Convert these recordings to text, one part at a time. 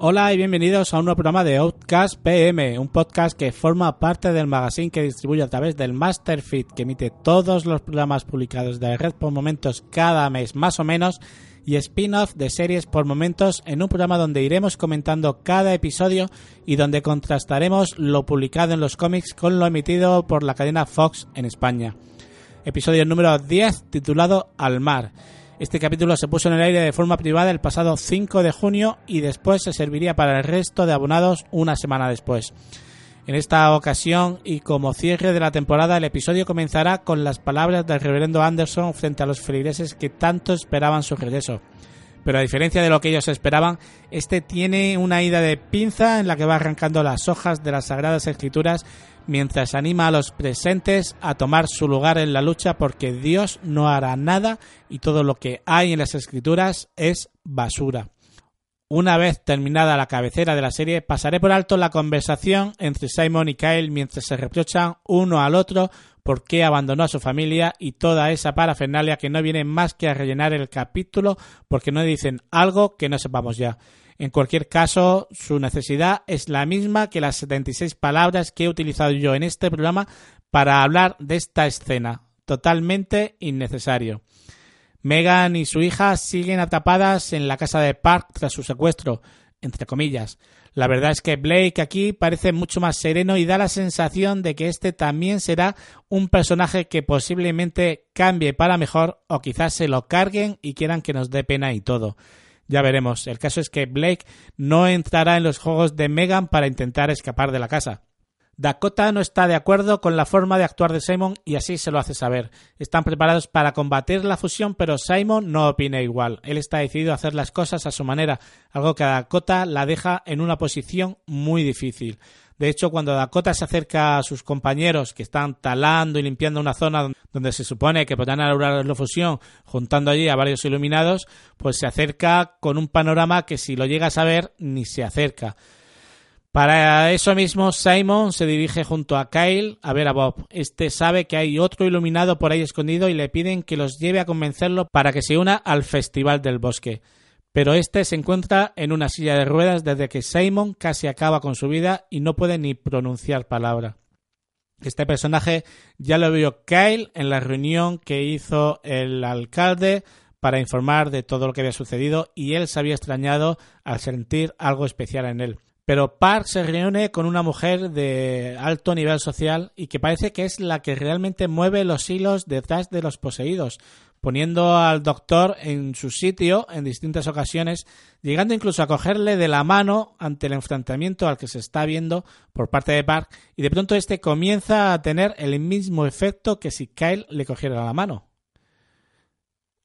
Hola y bienvenidos a un nuevo programa de Outcast PM, un podcast que forma parte del magazine que distribuye a través del Masterfeed, que emite todos los programas publicados de la red por momentos cada mes más o menos y spin-off de series por momentos en un programa donde iremos comentando cada episodio y donde contrastaremos lo publicado en los cómics con lo emitido por la cadena Fox en España. Episodio número 10 titulado Al mar. Este capítulo se puso en el aire de forma privada el pasado 5 de junio y después se serviría para el resto de abonados una semana después. En esta ocasión y como cierre de la temporada, el episodio comenzará con las palabras del reverendo Anderson frente a los feligreses que tanto esperaban su regreso. Pero a diferencia de lo que ellos esperaban, este tiene una ida de pinza en la que va arrancando las hojas de las Sagradas Escrituras mientras anima a los presentes a tomar su lugar en la lucha porque Dios no hará nada y todo lo que hay en las escrituras es basura. Una vez terminada la cabecera de la serie, pasaré por alto la conversación entre Simon y Kyle mientras se reprochan uno al otro por qué abandonó a su familia y toda esa parafernalia que no viene más que a rellenar el capítulo porque no dicen algo que no sepamos ya. En cualquier caso, su necesidad es la misma que las 76 palabras que he utilizado yo en este programa para hablar de esta escena. Totalmente innecesario. Megan y su hija siguen atrapadas en la casa de Park tras su secuestro, entre comillas. La verdad es que Blake aquí parece mucho más sereno y da la sensación de que este también será un personaje que posiblemente cambie para mejor o quizás se lo carguen y quieran que nos dé pena y todo. Ya veremos. El caso es que Blake no entrará en los juegos de Megan para intentar escapar de la casa. Dakota no está de acuerdo con la forma de actuar de Simon y así se lo hace saber. Están preparados para combatir la fusión, pero Simon no opina igual. Él está decidido a hacer las cosas a su manera, algo que a Dakota la deja en una posición muy difícil. De hecho, cuando Dakota se acerca a sus compañeros que están talando y limpiando una zona donde se supone que podrán lograr la fusión, juntando allí a varios iluminados, pues se acerca con un panorama que si lo llegas a ver ni se acerca. Para eso mismo, Simon se dirige junto a Kyle a ver a Bob. Este sabe que hay otro iluminado por ahí escondido y le piden que los lleve a convencerlo para que se una al Festival del Bosque pero este se encuentra en una silla de ruedas desde que Simon casi acaba con su vida y no puede ni pronunciar palabra. Este personaje ya lo vio Kyle en la reunión que hizo el alcalde para informar de todo lo que había sucedido y él se había extrañado al sentir algo especial en él. Pero Park se reúne con una mujer de alto nivel social y que parece que es la que realmente mueve los hilos detrás de los poseídos, poniendo al doctor en su sitio en distintas ocasiones, llegando incluso a cogerle de la mano ante el enfrentamiento al que se está viendo por parte de Park, y de pronto este comienza a tener el mismo efecto que si Kyle le cogiera la mano.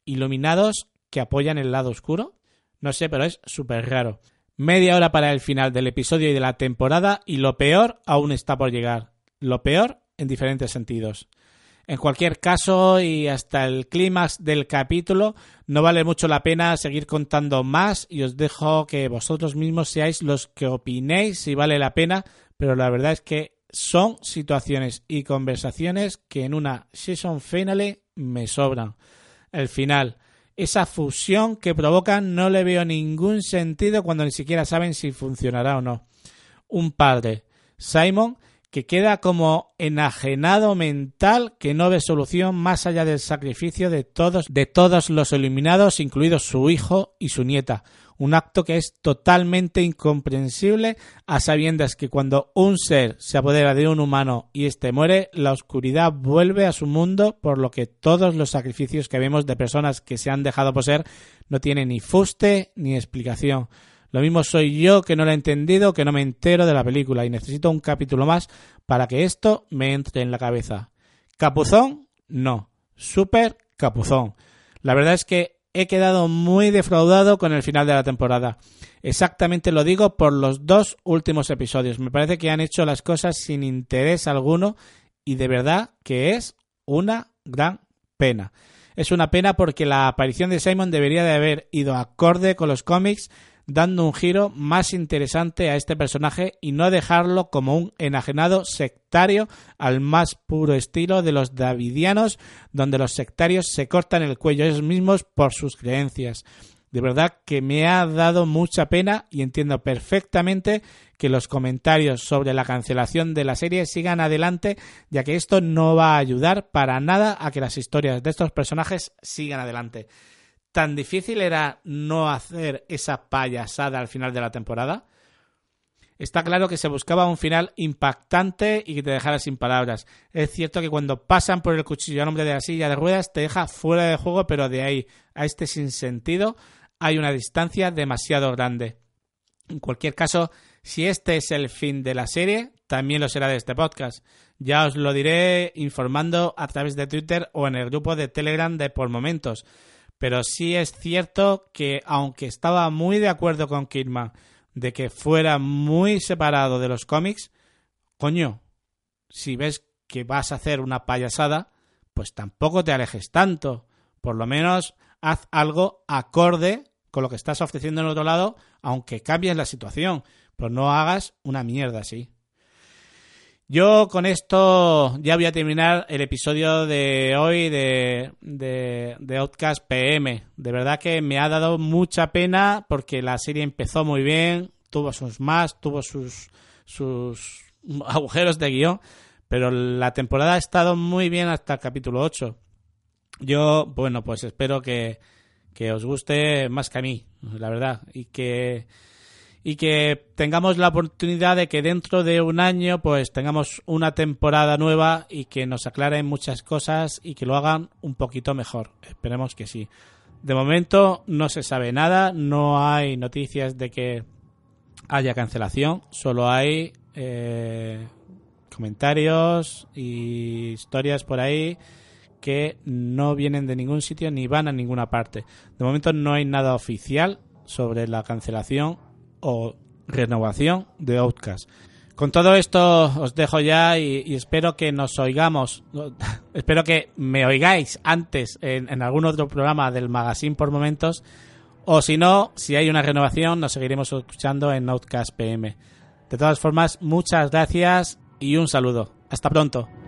Iluminados que apoyan el lado oscuro. No sé, pero es súper raro. Media hora para el final del episodio y de la temporada, y lo peor aún está por llegar. Lo peor en diferentes sentidos. En cualquier caso, y hasta el clímax del capítulo, no vale mucho la pena seguir contando más y os dejo que vosotros mismos seáis los que opinéis si vale la pena, pero la verdad es que son situaciones y conversaciones que en una season finale me sobran. El final, esa fusión que provocan no le veo ningún sentido cuando ni siquiera saben si funcionará o no. Un padre, Simon, que queda como enajenado mental que no ve solución más allá del sacrificio de todos de todos los eliminados, incluidos su hijo y su nieta. Un acto que es totalmente incomprensible a sabiendas que cuando un ser se apodera de un humano y éste muere, la oscuridad vuelve a su mundo, por lo que todos los sacrificios que vemos de personas que se han dejado poseer no tienen ni fuste ni explicación. Lo mismo soy yo que no lo he entendido, que no me entero de la película y necesito un capítulo más para que esto me entre en la cabeza. ¿Capuzón? No. Super capuzón. La verdad es que he quedado muy defraudado con el final de la temporada. Exactamente lo digo por los dos últimos episodios. Me parece que han hecho las cosas sin interés alguno y de verdad que es una gran pena. Es una pena porque la aparición de Simon debería de haber ido acorde con los cómics dando un giro más interesante a este personaje y no dejarlo como un enajenado sectario al más puro estilo de los davidianos, donde los sectarios se cortan el cuello ellos mismos por sus creencias. De verdad que me ha dado mucha pena y entiendo perfectamente que los comentarios sobre la cancelación de la serie sigan adelante, ya que esto no va a ayudar para nada a que las historias de estos personajes sigan adelante. ¿Tan difícil era no hacer esa payasada al final de la temporada? Está claro que se buscaba un final impactante y que te dejara sin palabras. Es cierto que cuando pasan por el cuchillo al hombre de la silla de ruedas te deja fuera de juego, pero de ahí a este sinsentido hay una distancia demasiado grande. En cualquier caso, si este es el fin de la serie, también lo será de este podcast. Ya os lo diré informando a través de Twitter o en el grupo de Telegram de por momentos. Pero sí es cierto que, aunque estaba muy de acuerdo con Kidman de que fuera muy separado de los cómics, coño, si ves que vas a hacer una payasada, pues tampoco te alejes tanto. Por lo menos haz algo acorde con lo que estás ofreciendo en otro lado, aunque cambies la situación. Pero no hagas una mierda así. Yo con esto ya voy a terminar el episodio de hoy de, de, Outcast PM. De verdad que me ha dado mucha pena porque la serie empezó muy bien, tuvo sus más, tuvo sus, sus agujeros de guion, pero la temporada ha estado muy bien hasta el capítulo 8. Yo, bueno, pues espero que, que os guste más que a mí, la verdad, y que y que tengamos la oportunidad de que dentro de un año pues tengamos una temporada nueva y que nos aclaren muchas cosas y que lo hagan un poquito mejor. Esperemos que sí. De momento no se sabe nada, no hay noticias de que haya cancelación, solo hay eh, comentarios y historias por ahí que no vienen de ningún sitio ni van a ninguna parte. De momento no hay nada oficial sobre la cancelación o renovación de Outcast. Con todo esto os dejo ya y, espero que nos oigamos, espero que me oigáis antes en, en, algún otro programa del magazine por momentos o si no, si hay una renovación nos seguiremos escuchando en Outcast PM. De todas formas, muchas gracias y un saludo. Hasta pronto.